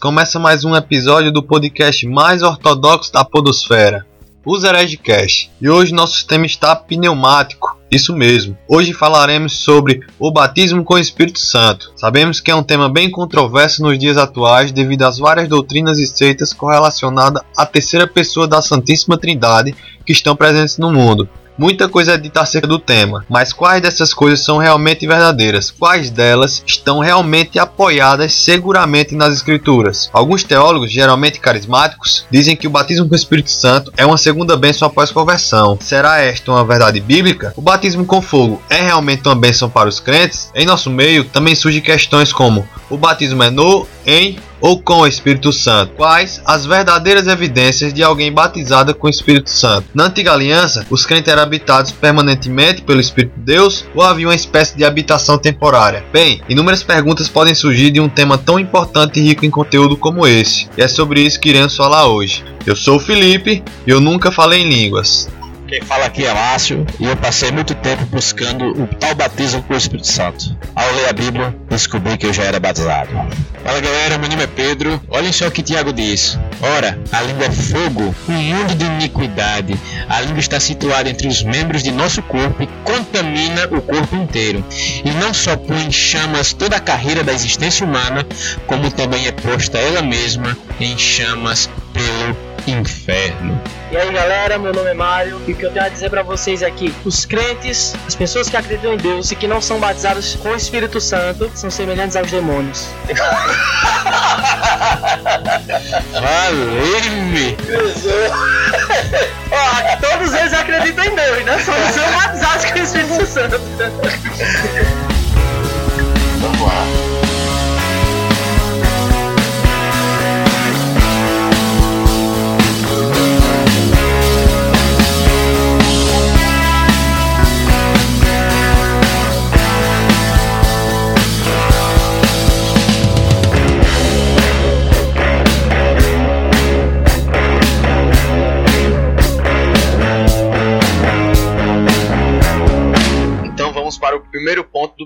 Começa mais um episódio do podcast mais ortodoxo da podosfera, os Heredcast. E hoje nosso tema está pneumático, isso mesmo. Hoje falaremos sobre o batismo com o Espírito Santo. Sabemos que é um tema bem controverso nos dias atuais devido às várias doutrinas e seitas correlacionadas à terceira pessoa da Santíssima Trindade que estão presentes no mundo. Muita coisa é dita acerca do tema, mas quais dessas coisas são realmente verdadeiras? Quais delas estão realmente apoiadas seguramente nas escrituras? Alguns teólogos, geralmente carismáticos, dizem que o batismo com o Espírito Santo é uma segunda bênção após conversão. Será esta uma verdade bíblica? O batismo com fogo é realmente uma bênção para os crentes? Em nosso meio também surgem questões como: o batismo é no, em ou com o Espírito Santo? Quais as verdadeiras evidências de alguém batizado com o Espírito Santo? Na antiga aliança, os crentes eram habitados permanentemente pelo Espírito de Deus ou havia uma espécie de habitação temporária? Bem, inúmeras perguntas podem surgir de um tema tão importante e rico em conteúdo como esse, e é sobre isso que iremos falar hoje. Eu sou o Felipe e eu nunca falei em línguas. Quem fala aqui é Márcio e eu passei muito tempo buscando o tal batismo com o Espírito Santo. Ao ler a Bíblia, descobri que eu já era batizado. Fala galera, meu nome é Pedro. Olhem só o que Tiago diz. Ora, a língua é fogo, um mundo de iniquidade. A língua está situada entre os membros de nosso corpo e contamina o corpo inteiro. E não só põe em chamas toda a carreira da existência humana, como também é posta ela mesma em chamas pelo inferno. E aí galera, meu nome é Mário e o que eu tenho a dizer para vocês é que os crentes, as pessoas que acreditam em Deus e que não são batizadas com o Espírito Santo, são semelhantes aos demônios. Valeu-me! Ó, todos eles acreditam em Deus, né? Só não são batizados com o Espírito Santo. Vamos lá.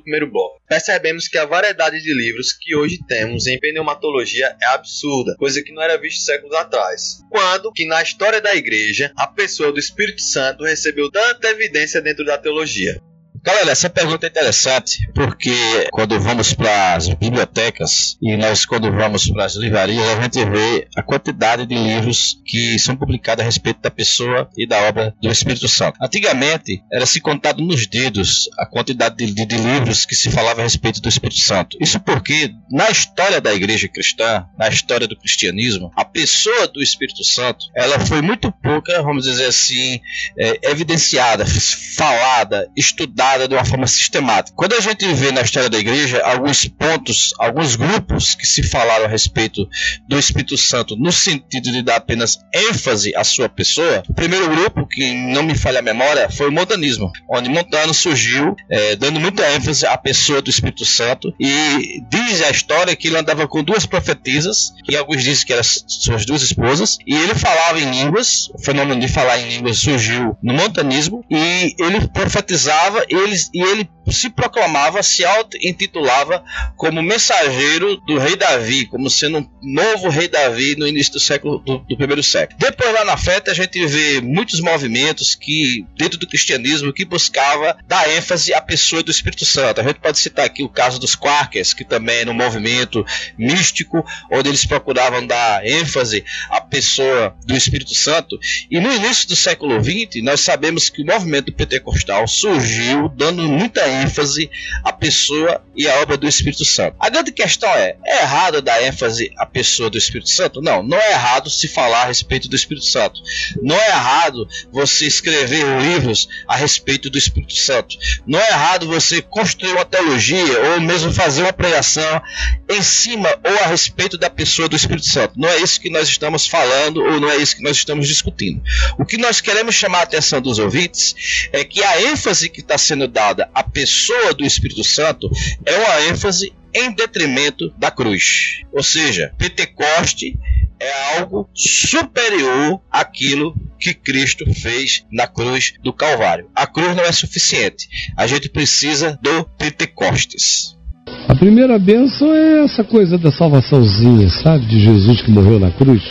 Primeiro bloco. Percebemos que a variedade de livros que hoje temos em pneumatologia é absurda, coisa que não era visto séculos atrás. Quando que na história da igreja a pessoa do Espírito Santo recebeu tanta evidência dentro da teologia? Galera, essa pergunta é interessante porque quando vamos para as bibliotecas e nós quando vamos para as livrarias, a gente vê a quantidade de livros que são publicados a respeito da pessoa e da obra do Espírito Santo. Antigamente, era se contado nos dedos a quantidade de, de- de livros que se falava a respeito do Espírito Santo. Isso porque na história da igreja cristã, na história do cristianismo, a pessoa do Espírito Santo, ela foi muito pouca, vamos dizer assim, é, evidenciada, falada, estudada de uma forma sistemática. Quando a gente vê na história da igreja alguns pontos, alguns grupos que se falaram a respeito do Espírito Santo no sentido de dar apenas ênfase à sua pessoa, o primeiro grupo, que não me falha a memória, foi o montanismo, onde Montano surgiu é, dando muita ênfase à pessoa do Espírito Santo e diz a história que ele andava com duas profetisas, que alguns dizem que eram suas duas esposas, e ele falava em línguas, o fenômeno de falar em línguas surgiu no montanismo, e ele profetizava e ele se proclamava, se auto-intitulava como mensageiro do rei Davi, como sendo um novo rei Davi no início do século do, do primeiro século. Depois lá na frente a gente vê muitos movimentos que dentro do cristianismo que buscava dar ênfase à pessoa do Espírito Santo. A gente pode citar aqui o caso dos Quakers, que também era um movimento místico, onde eles procuravam dar ênfase à pessoa do Espírito Santo. E no início do século XX, nós sabemos que o movimento pentecostal surgiu dando muita ênfase à pessoa e à obra do Espírito Santo. A grande questão é: é errado dar ênfase à pessoa do Espírito Santo? Não, não é errado se falar a respeito do Espírito Santo. Não é errado você escrever livros a respeito do Espírito Santo. Não é errado você construir uma teologia ou mesmo fazer uma pregação em cima ou a respeito da pessoa do Espírito Santo. Não é isso que nós estamos falando ou não é isso que nós estamos discutindo. O que nós queremos chamar a atenção dos ouvintes é que a ênfase que está sendo dada à pessoa do Espírito Santo é uma ênfase em detrimento da cruz. Ou seja, Pentecoste é algo superior àquilo que Cristo fez na cruz do Calvário. A cruz não é suficiente. A gente precisa do Pentecostes. A primeira bênção é essa coisa da salvaçãozinha, sabe? De Jesus que morreu na cruz.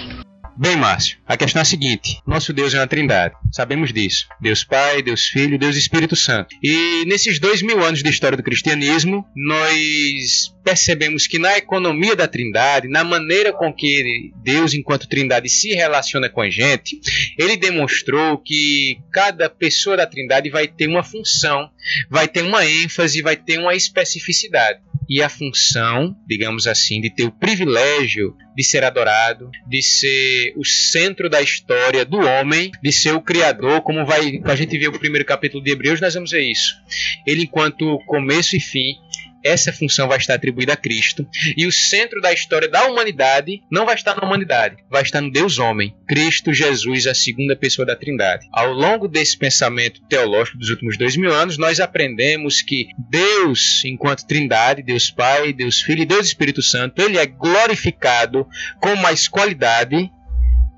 Bem, Márcio, a questão é a seguinte: nosso Deus é uma trindade, sabemos disso. Deus Pai, Deus Filho, Deus Espírito Santo. E nesses dois mil anos de história do cristianismo, nós percebemos que na economia da trindade, na maneira com que Deus, enquanto trindade, se relaciona com a gente, ele demonstrou que cada pessoa da trindade vai ter uma função, vai ter uma ênfase, vai ter uma especificidade e a função, digamos assim, de ter o privilégio de ser adorado, de ser o centro da história do homem, de ser o criador, como vai a gente vê o primeiro capítulo de Hebreus, nós vamos ver isso. Ele enquanto começo e fim, essa função vai estar atribuída a Cristo. E o centro da história da humanidade não vai estar na humanidade, vai estar no Deus homem, Cristo Jesus, a segunda pessoa da Trindade. Ao longo desse pensamento teológico dos últimos dois mil anos, nós aprendemos que Deus, enquanto Trindade, Deus Pai, Deus Filho e Deus Espírito Santo, ele é glorificado com mais qualidade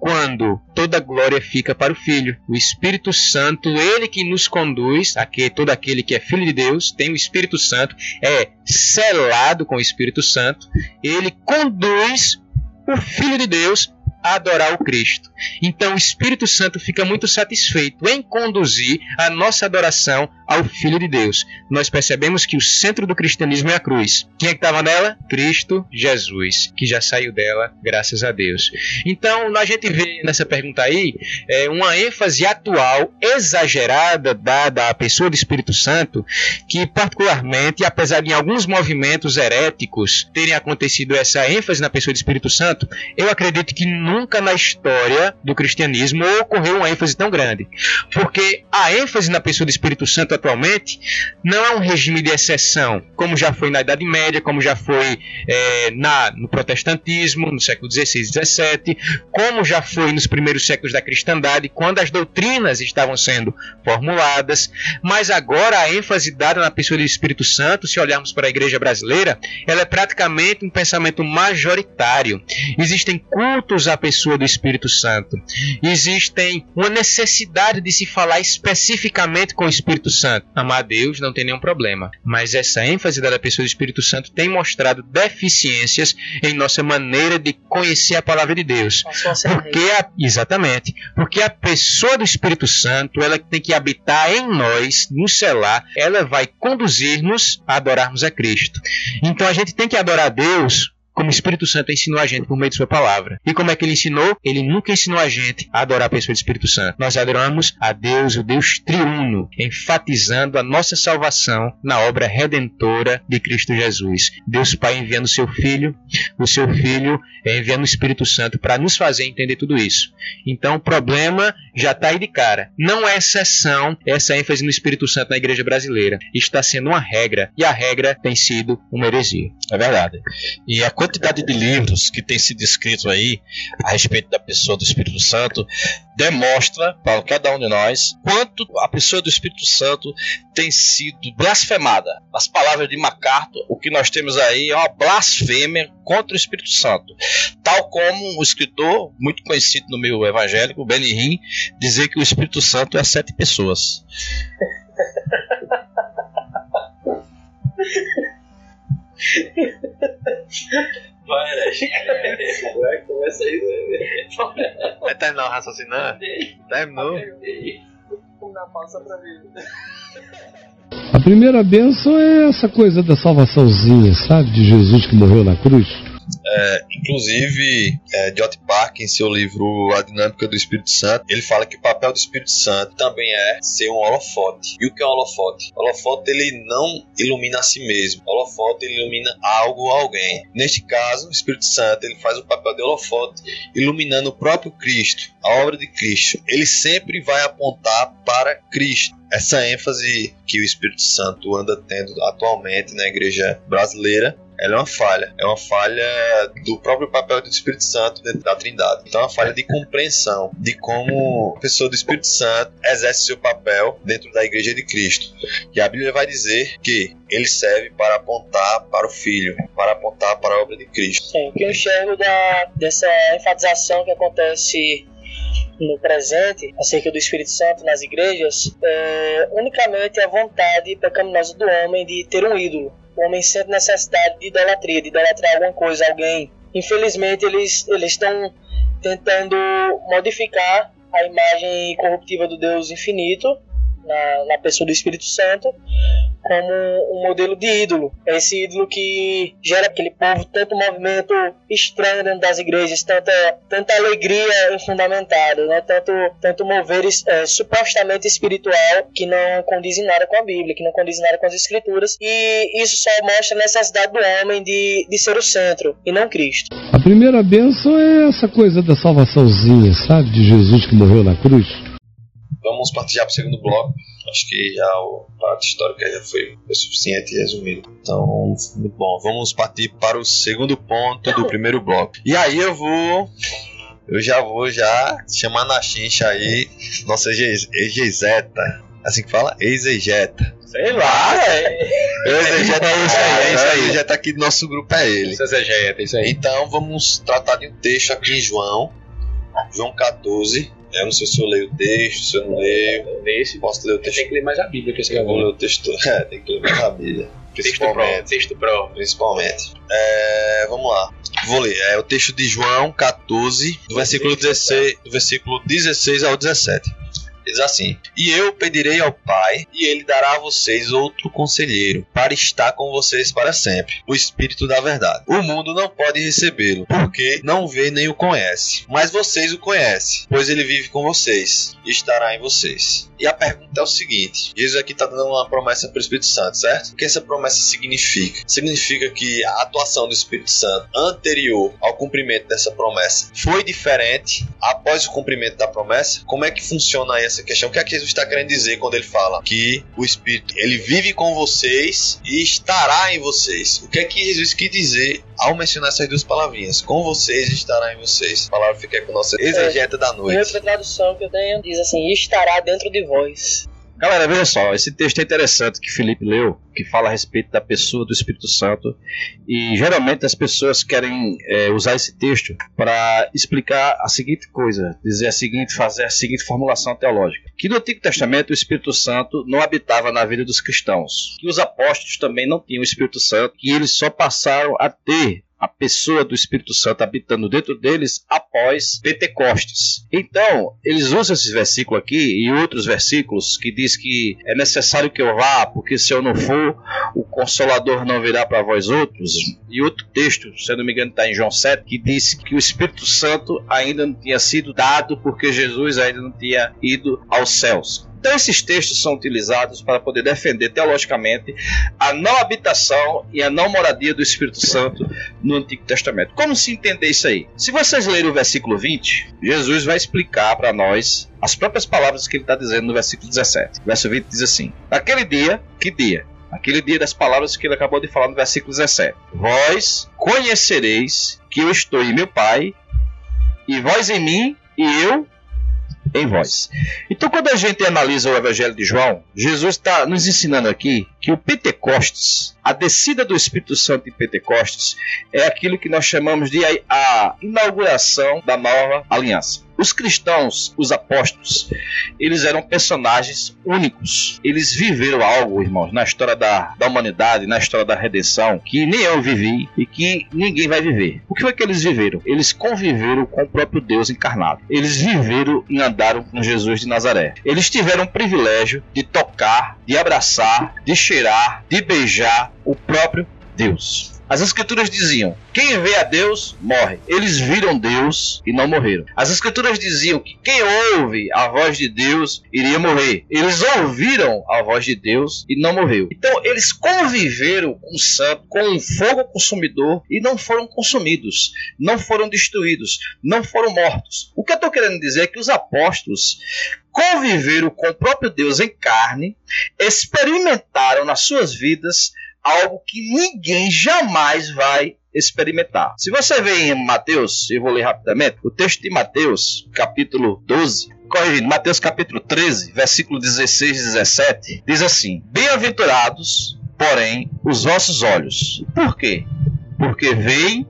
quando toda glória fica para o Filho. O Espírito Santo, ele que nos conduz, aqui todo aquele que é filho de Deus, tem o Espírito Santo, é selado com o Espírito Santo, ele conduz o Filho de Deus adorar o Cristo. Então o Espírito Santo fica muito satisfeito em conduzir a nossa adoração ao Filho de Deus. Nós percebemos que o centro do cristianismo é a cruz. Quem é que estava nela? Cristo Jesus, que já saiu dela, graças a Deus. Então a gente vê nessa pergunta aí é, uma ênfase atual exagerada dada à pessoa do Espírito Santo, que particularmente, apesar de em alguns movimentos heréticos terem acontecido essa ênfase na pessoa do Espírito Santo, eu acredito que nunca na história do cristianismo ocorreu uma ênfase tão grande. Porque a ênfase na pessoa do Espírito Santo atualmente não é um regime de exceção, como já foi na Idade Média, como já foi é, na, no protestantismo, no século XVI e XVII, como já foi nos primeiros séculos da cristandade, quando as doutrinas estavam sendo formuladas. Mas agora a ênfase dada na pessoa do Espírito Santo, se olharmos para a igreja brasileira, ela é praticamente um pensamento majoritário. Existem cultos à pessoa do Espírito Santo. Existem uma necessidade de se falar especificamente com o Espírito Santo. Amar a Deus não tem nenhum problema, mas essa ênfase da pessoa do Espírito Santo tem mostrado deficiências em nossa maneira de conhecer a palavra de Deus. Porque a, exatamente, porque a pessoa do Espírito Santo, ela tem que habitar em nós, nos selar, ela vai conduzir-nos a adorarmos a Cristo. Então a gente tem que adorar a Deus como o Espírito Santo ensinou a gente por meio de sua palavra. E como é que ele ensinou? Ele nunca ensinou a gente a adorar a pessoa do Espírito Santo. Nós adoramos a Deus, o Deus triuno, enfatizando a nossa salvação na obra redentora de Cristo Jesus. Deus Pai enviando seu Filho, o seu Filho enviando o Espírito Santo para nos fazer entender tudo isso. Então o problema já está aí de cara. Não é exceção essa ênfase no Espírito Santo na igreja brasileira. Está sendo uma regra. E a regra tem sido uma heresia. É verdade. E a quantidade de livros que tem sido escritos aí a respeito da pessoa do Espírito Santo demonstra para cada um de nós quanto a pessoa do Espírito Santo tem sido blasfemada. Nas palavras de MacArthur, o que nós temos aí é uma blasfêmia contra o Espírito Santo. Tal como um escritor muito conhecido no meio evangélico, Benny dizer que o Espírito Santo é sete pessoas. Vai, Vai, começa aí. Vai terminar o raciocínio? Terminou? Na pausa pra ver. A primeira bênção é essa coisa da salvaçãozinha, sabe? De Jesus que morreu na cruz. É, inclusive, é, J. Park, em seu livro A Dinâmica do Espírito Santo, ele fala que o papel do Espírito Santo também é ser um holofote. E o que é um holofote? O holofote ele não ilumina a si mesmo. O holofote ele ilumina algo ou alguém. Neste caso, o Espírito Santo ele faz o papel de holofote, iluminando o próprio Cristo, a obra de Cristo. Ele sempre vai apontar para Cristo essa ênfase que o Espírito Santo anda tendo atualmente na igreja brasileira ela é uma falha. É uma falha do próprio papel do Espírito Santo dentro da Trindade. Então é uma falha de compreensão de como a pessoa do Espírito Santo exerce seu papel dentro da Igreja de Cristo. E a Bíblia vai dizer que ele serve para apontar para o Filho, para apontar para a obra de Cristo. Sim, o que eu enxergo da, dessa enfatização que acontece no presente acerca do Espírito Santo nas igrejas é unicamente a vontade pecaminosa do homem de ter um ídolo. O homem sente necessidade de idolatria, de idolatrar alguma coisa, alguém. Infelizmente, eles estão tentando modificar a imagem corruptiva do Deus infinito na, na pessoa do Espírito Santo como um modelo de ídolo. É esse ídolo que gera aquele povo tanto movimento estranho dentro das igrejas, tanta, tanta alegria infundamentada, né? tanto, tanto mover é, supostamente espiritual que não condiz em nada com a Bíblia, que não condiz em nada com as Escrituras. E isso só mostra a necessidade do homem de, de ser o centro e não Cristo. A primeira bênção é essa coisa da salvaçãozinha, sabe? De Jesus que morreu na cruz. Vamos partir já para o segundo bloco. Acho que já o parte histórica já foi, foi suficiente e resumido. Então, muito bom. Vamos partir para o segundo ponto do primeiro bloco. E aí eu vou eu já vou já chamar na chincha aí nossa exegeta. Assim que fala? Exegeta. Sei lá, é. Exegeta é isso aí, é isso aí. Exegeta aqui do nosso grupo é ele. Exegeta, isso aí. Então vamos tratar de um texto aqui em João. João 14, eu não sei se eu leio o texto, se eu não leio. Nesse, Posso ler o texto? tem que ler mais a Bíblia que esse Eu vou ler o texto. É, tem que ler mais a Bíblia. Texto pro, texto pro. Principalmente. É, vamos lá. Vou ler. É o texto de João 14, do versículo 16, do versículo 16 ao 17. Diz assim: E eu pedirei ao Pai, e ele dará a vocês outro conselheiro, para estar com vocês para sempre, o Espírito da Verdade. O mundo não pode recebê-lo, porque não vê nem o conhece. Mas vocês o conhecem, pois ele vive com vocês e estará em vocês. E a pergunta é o seguinte: Jesus aqui está dando uma promessa para o Espírito Santo, certo? O que essa promessa significa? Significa que a atuação do Espírito Santo anterior ao cumprimento dessa promessa foi diferente após o cumprimento da promessa? Como é que funciona aí essa questão? O que é que Jesus está querendo dizer quando ele fala que o Espírito ele vive com vocês e estará em vocês? O que é que Jesus quis dizer ao mencionar essas duas palavrinhas? Com vocês estará em vocês. A palavra fica com a nossa exegeta da Em noite. outra tradução que eu tenho diz assim: estará dentro de vós. Galera, veja só, esse texto é interessante que Felipe leu, que fala a respeito da pessoa do Espírito Santo. E geralmente as pessoas querem é, usar esse texto para explicar a seguinte coisa, dizer a seguinte, fazer a seguinte formulação teológica: que no Antigo Testamento o Espírito Santo não habitava na vida dos cristãos, que os apóstolos também não tinham o Espírito Santo, que eles só passaram a ter a pessoa do Espírito Santo habitando dentro deles após Pentecostes. Então, eles usam esses versículos aqui e outros versículos que diz que é necessário que eu vá, porque se eu não for, o Consolador não virá para vós outros. E outro texto, se eu não me engano, está em João 7, que diz que o Espírito Santo ainda não tinha sido dado porque Jesus ainda não tinha ido aos céus. Então, esses textos são utilizados para poder defender teologicamente a não habitação e a não moradia do Espírito Santo no Antigo Testamento. Como se entender isso aí? Se vocês lerem o versículo 20, Jesus vai explicar para nós as próprias palavras que ele está dizendo no versículo 17. O verso 20 diz assim: Naquele dia, que dia? Aquele dia das palavras que ele acabou de falar no versículo 17. Vós conhecereis que eu estou em meu Pai, e vós em mim, e eu em vós. Então, quando a gente analisa o Evangelho de João, Jesus está nos ensinando aqui que o Pentecostes, a descida do Espírito Santo em Pentecostes, é aquilo que nós chamamos de a, a inauguração da nova aliança. Os cristãos, os apóstolos, eles eram personagens únicos. Eles viveram algo, irmãos, na história da, da humanidade, na história da redenção, que nem eu vivi e que ninguém vai viver. O que foi que eles viveram? Eles conviveram com o próprio Deus encarnado. Eles viveram e andaram com Jesus de Nazaré. Eles tiveram o privilégio de tocar, de abraçar, de cheirar, de beijar o próprio Deus. As escrituras diziam: quem vê a Deus morre. Eles viram Deus e não morreram. As escrituras diziam que quem ouve a voz de Deus iria morrer. Eles ouviram a voz de Deus e não morreu. Então eles conviveram com o santo, com um fogo consumidor e não foram consumidos, não foram destruídos, não foram mortos. O que eu estou querendo dizer é que os apóstolos conviveram com o próprio Deus em carne, experimentaram nas suas vidas algo que ninguém jamais vai experimentar. Se você vê em Mateus, eu vou ler rapidamente, o texto de Mateus, capítulo 12, corrigindo, Mateus capítulo 13, versículo 16 e 17, diz assim: Bem-aventurados, porém, os vossos olhos. Por quê? Porque veem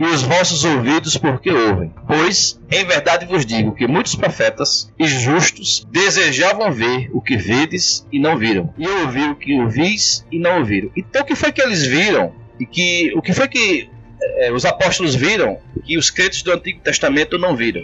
e os vossos ouvidos porque ouvem. Pois, em verdade vos digo que muitos profetas e justos desejavam ver o que vedes e não viram, e ouvir o que ouvis e não ouviram. Então, o que foi que eles viram? E que o que foi que eh, os apóstolos viram que os crentes do Antigo Testamento não viram?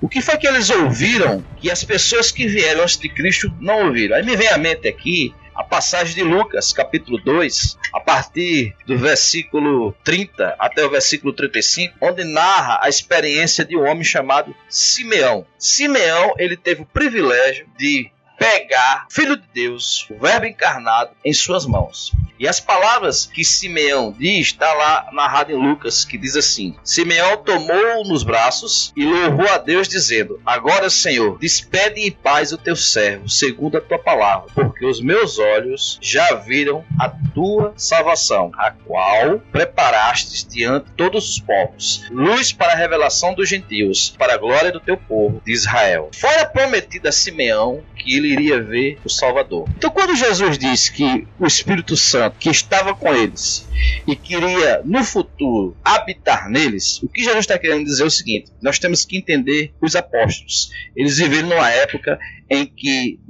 O que foi que eles ouviram que as pessoas que vieram antes de Cristo não ouviram? Aí me vem à mente aqui a passagem de Lucas, capítulo 2, a partir do versículo 30 até o versículo 35, onde narra a experiência de um homem chamado Simeão. Simeão, ele teve o privilégio de pegar Filho de Deus, o Verbo encarnado, em suas mãos. E as palavras que Simeão diz, está lá narrado em Lucas, que diz assim: Simeão tomou-o nos braços e louvou a Deus, dizendo: Agora, Senhor, despede em paz o teu servo, segundo a tua palavra, porque os meus olhos já viram a tua salvação, a qual preparastes diante de todos os povos, luz para a revelação dos gentios, para a glória do teu povo de Israel. Fora prometido a Simeão que ele iria ver o Salvador. Então, quando Jesus disse que o Espírito Santo que estava com eles e queria no futuro habitar neles, o que Jesus está querendo dizer é o seguinte: nós temos que entender os apóstolos. Eles viveram numa época em que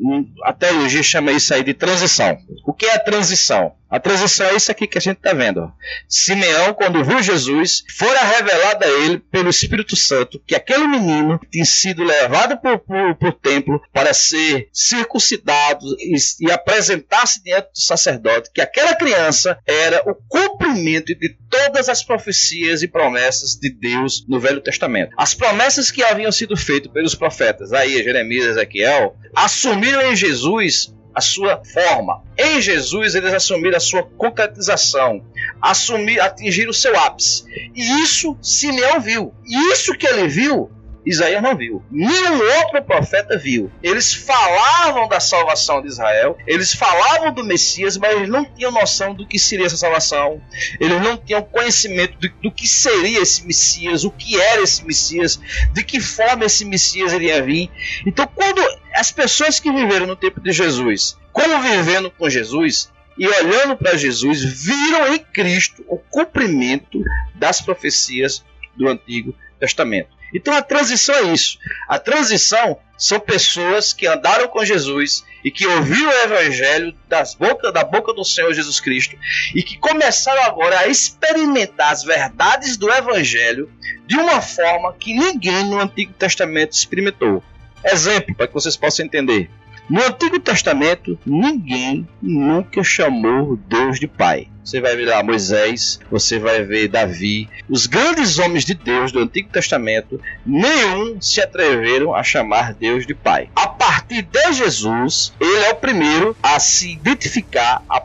a teologia chama isso aí de transição. O que é a transição? A transição é isso aqui que a gente está vendo. Simeão, quando viu Jesus, fora revelado a ele pelo Espírito Santo que aquele menino tinha sido levado para o templo para ser circuncidado e, e apresentar-se diante do sacerdote, que aquela criança era o cumprimento de todas as profecias e promessas de Deus no Velho Testamento. As promessas que haviam sido feitas pelos profetas, aí Jeremias, Ezequiel, assumiram em Jesus a sua forma. Em Jesus, eles assumiram a sua concretização, assumir, atingiram o seu ápice. E isso Simeão viu. E isso que ele viu Isaías não viu. Nenhum outro profeta viu. Eles falavam da salvação de Israel, eles falavam do Messias, mas eles não tinham noção do que seria essa salvação. Eles não tinham conhecimento do, do que seria esse Messias, o que era esse Messias, de que forma esse Messias iria vir. Então, quando as pessoas que viveram no tempo de Jesus, convivendo com Jesus, e olhando para Jesus, viram em Cristo o cumprimento das profecias do Antigo Testamento. Então a transição é isso. A transição são pessoas que andaram com Jesus e que ouviram o evangelho das boca, da boca do Senhor Jesus Cristo e que começaram agora a experimentar as verdades do evangelho de uma forma que ninguém no Antigo Testamento experimentou. Exemplo, para que vocês possam entender. No Antigo Testamento, ninguém nunca chamou Deus de Pai. Você vai ver lá Moisés, você vai ver Davi, os grandes homens de Deus do Antigo Testamento, nenhum se atreveram a chamar Deus de Pai. A partir de Jesus, ele é o primeiro a se identificar, a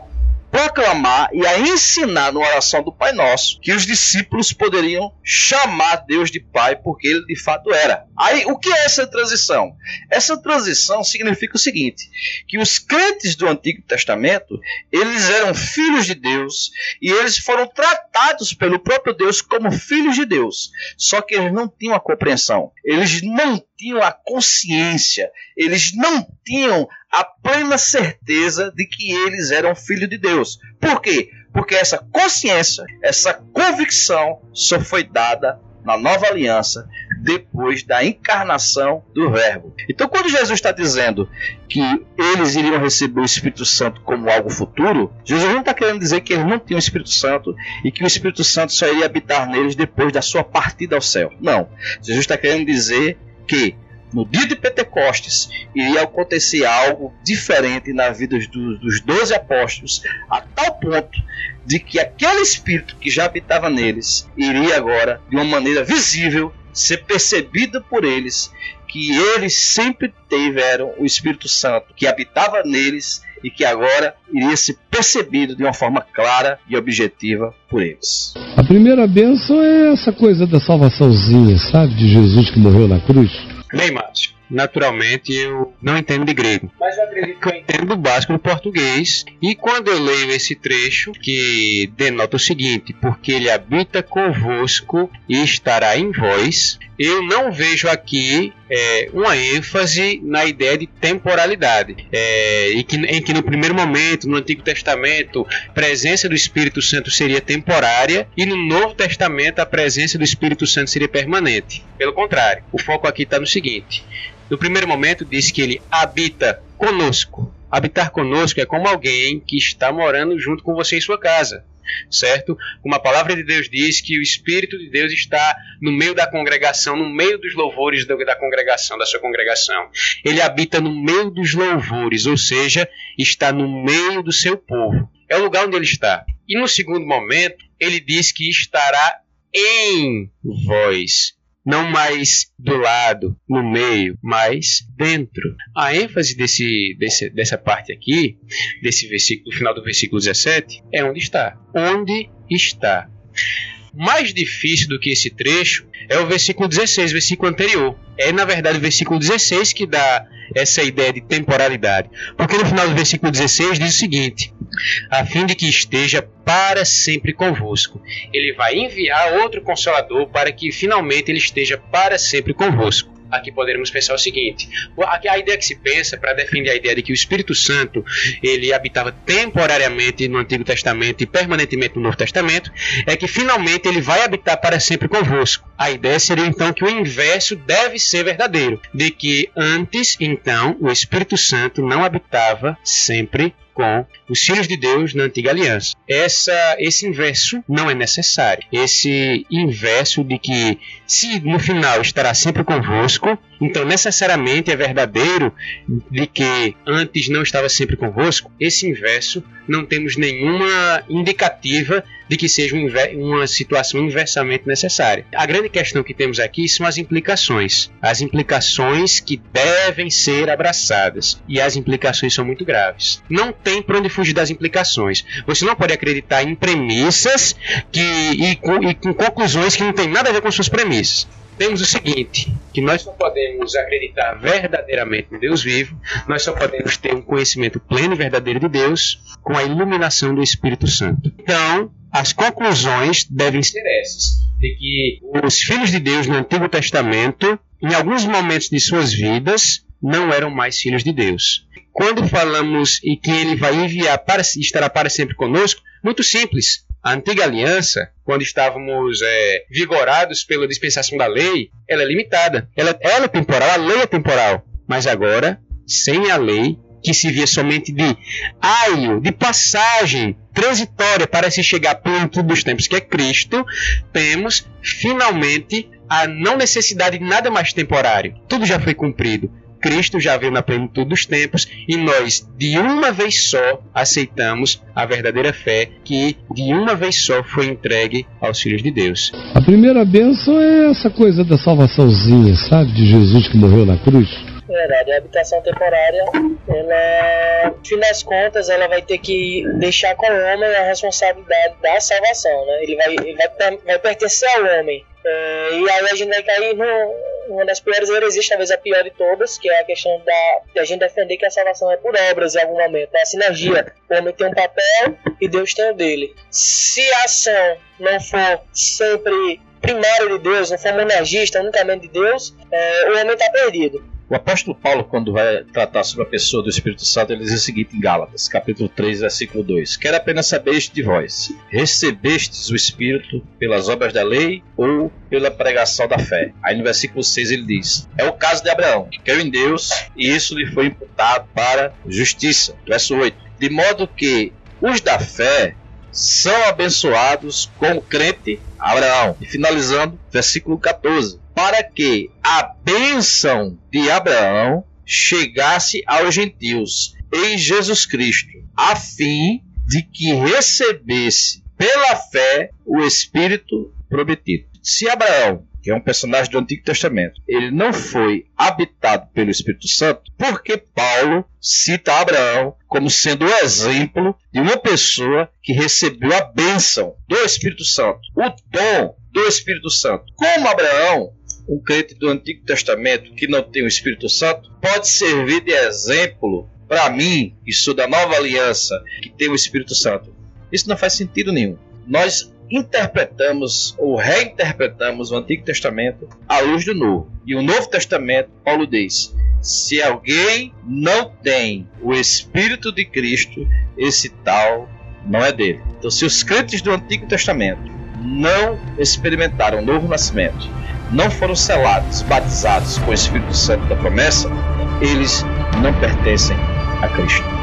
proclamar e a ensinar na oração do Pai Nosso que os discípulos poderiam chamar Deus de Pai porque ele de fato era. Aí, o que é essa transição? Essa transição significa o seguinte, que os crentes do Antigo Testamento, eles eram filhos de Deus e eles foram tratados pelo próprio Deus como filhos de Deus. Só que eles não tinham a compreensão. Eles não tinham a consciência, eles não tinham a plena certeza de que eles eram filhos de Deus. Por quê? Porque essa consciência, essa convicção só foi dada na nova aliança depois da encarnação do Verbo. Então, quando Jesus está dizendo que eles iriam receber o Espírito Santo como algo futuro, Jesus não está querendo dizer que eles não tinham o Espírito Santo e que o Espírito Santo só iria habitar neles depois da sua partida ao céu. Não. Jesus está querendo dizer que no dia de Pentecostes iria acontecer algo diferente na vida dos, 12 apóstolos, a tal ponto de que aquele espírito que já habitava neles iria agora, de uma maneira visível, ser percebido por eles que eles sempre tiveram o Espírito Santo que habitava neles e que agora iria ser percebido de uma forma clara e objetiva por eles. A primeira bênção é essa coisa da salvaçãozinha, sabe? De Jesus que morreu na cruz. Bem, Márcio, naturalmente eu não entendo de grego, mas eu acredito que eu entendo o básico do português. E quando eu leio esse trecho, que denota o seguinte: porque ele habita convosco e estará em vós, eu não vejo aqui é, uma ênfase na ideia de temporalidade. É, e que, em que no primeiro momento, no Antigo Testamento, a presença do Espírito Santo seria temporária e no Novo Testamento a presença do Espírito Santo seria permanente. Pelo contrário, o foco aqui está no seguinte: no primeiro momento diz que ele habita conosco. Habitar conosco é como alguém que está morando junto com você em sua casa certo? Como a palavra de Deus diz que o Espírito de Deus está no meio da congregação, no meio dos louvores da congregação, da sua congregação. Ele habita no meio dos louvores, ou seja, está no meio do seu povo. É o lugar onde ele está. E no segundo momento, ele diz que estará em vós não mais do lado, no meio, mas dentro. A ênfase desse, desse, dessa parte aqui, desse versículo, final do versículo 17, é onde está. Onde está. Mais difícil do que esse trecho é o versículo 16, versículo anterior. É, na verdade, o versículo 16 que dá essa ideia de temporalidade. Porque no final do versículo 16 diz o seguinte: a fim de que esteja para sempre convosco. Ele vai enviar outro consolador para que finalmente ele esteja para sempre convosco aqui poderíamos pensar o seguinte: a ideia que se pensa para defender a ideia de que o Espírito Santo ele habitava temporariamente no Antigo Testamento e permanentemente no Novo Testamento é que finalmente ele vai habitar para sempre convosco. A ideia seria então que o inverso deve ser verdadeiro, de que antes então o Espírito Santo não habitava sempre com os filhos de Deus na antiga aliança. Essa, esse inverso não é necessário. Esse inverso de que se no final estará sempre convosco, então necessariamente é verdadeiro de que antes não estava sempre convosco. Esse inverso não temos nenhuma indicativa de que seja uma situação inversamente necessária. A grande questão que temos aqui são as implicações. As implicações que devem ser abraçadas. E as implicações são muito graves. Não tem para onde fugir das implicações. Você não pode acreditar em premissas que, e, com, e com conclusões que não têm nada a ver com suas premissas temos o seguinte, que nós só podemos acreditar verdadeiramente no Deus vivo, nós só podemos ter um conhecimento pleno e verdadeiro de Deus com a iluminação do Espírito Santo. Então, as conclusões devem ser essas, de que os filhos de Deus no Antigo Testamento, em alguns momentos de suas vidas, não eram mais filhos de Deus. Quando falamos em que ele vai enviar para estará para sempre conosco, muito simples. A antiga aliança, quando estávamos é, vigorados pela dispensação da lei, ela é limitada. Ela, ela é temporal, a lei é temporal. Mas agora, sem a lei, que se via somente de aio, de passagem transitória para se chegar ao ponto dos tempos, que é Cristo, temos finalmente a não necessidade de nada mais temporário. Tudo já foi cumprido. Cristo já veio na plenitude dos tempos e nós, de uma vez só, aceitamos a verdadeira fé que, de uma vez só, foi entregue aos filhos de Deus. A primeira bênção é essa coisa da salvaçãozinha, sabe? De Jesus que morreu na cruz. Verdade, a habitação temporária, ela, no fim das contas, ela vai ter que deixar com o homem a responsabilidade da salvação, né? Ele vai, ele vai, vai pertencer ao homem. É, e aí a gente vai cair no, uma das piores heresias, talvez a pior de todas, que é a questão da, de a gente defender que a salvação é por obras em algum momento. É a sinergia. O homem tem um papel e Deus tem o dele. Se a ação não for sempre primária de Deus, não for monergista, unicamente de Deus, é, o homem está perdido. O apóstolo Paulo, quando vai tratar sobre a pessoa do Espírito Santo, ele diz o seguinte em Gálatas, capítulo 3, versículo 2: Quero apenas saber isto de vós: recebestes o Espírito pelas obras da lei ou pela pregação da fé? Aí no versículo 6 ele diz: É o caso de Abraão, que creu em Deus e isso lhe foi imputado para justiça. Verso 8: De modo que os da fé são abençoados com o crente Abraão. E finalizando, versículo 14 para que a bênção de Abraão chegasse aos gentios em Jesus Cristo, a fim de que recebesse pela fé o Espírito prometido. Se Abraão, que é um personagem do Antigo Testamento, ele não foi habitado pelo Espírito Santo, porque Paulo cita Abraão como sendo o exemplo de uma pessoa que recebeu a bênção do Espírito Santo, o dom do Espírito Santo. Como Abraão, um crente do Antigo Testamento que não tem o Espírito Santo, pode servir de exemplo para mim, que sou da nova aliança, que tem o Espírito Santo. Isso não faz sentido nenhum. Nós interpretamos ou reinterpretamos o Antigo Testamento à luz do Novo. E o Novo Testamento, Paulo diz: se alguém não tem o Espírito de Cristo, esse tal não é dele. Então, se os crentes do Antigo Testamento não experimentaram o novo nascimento, não foram selados, batizados com o Espírito Santo da promessa, eles não pertencem a Cristo.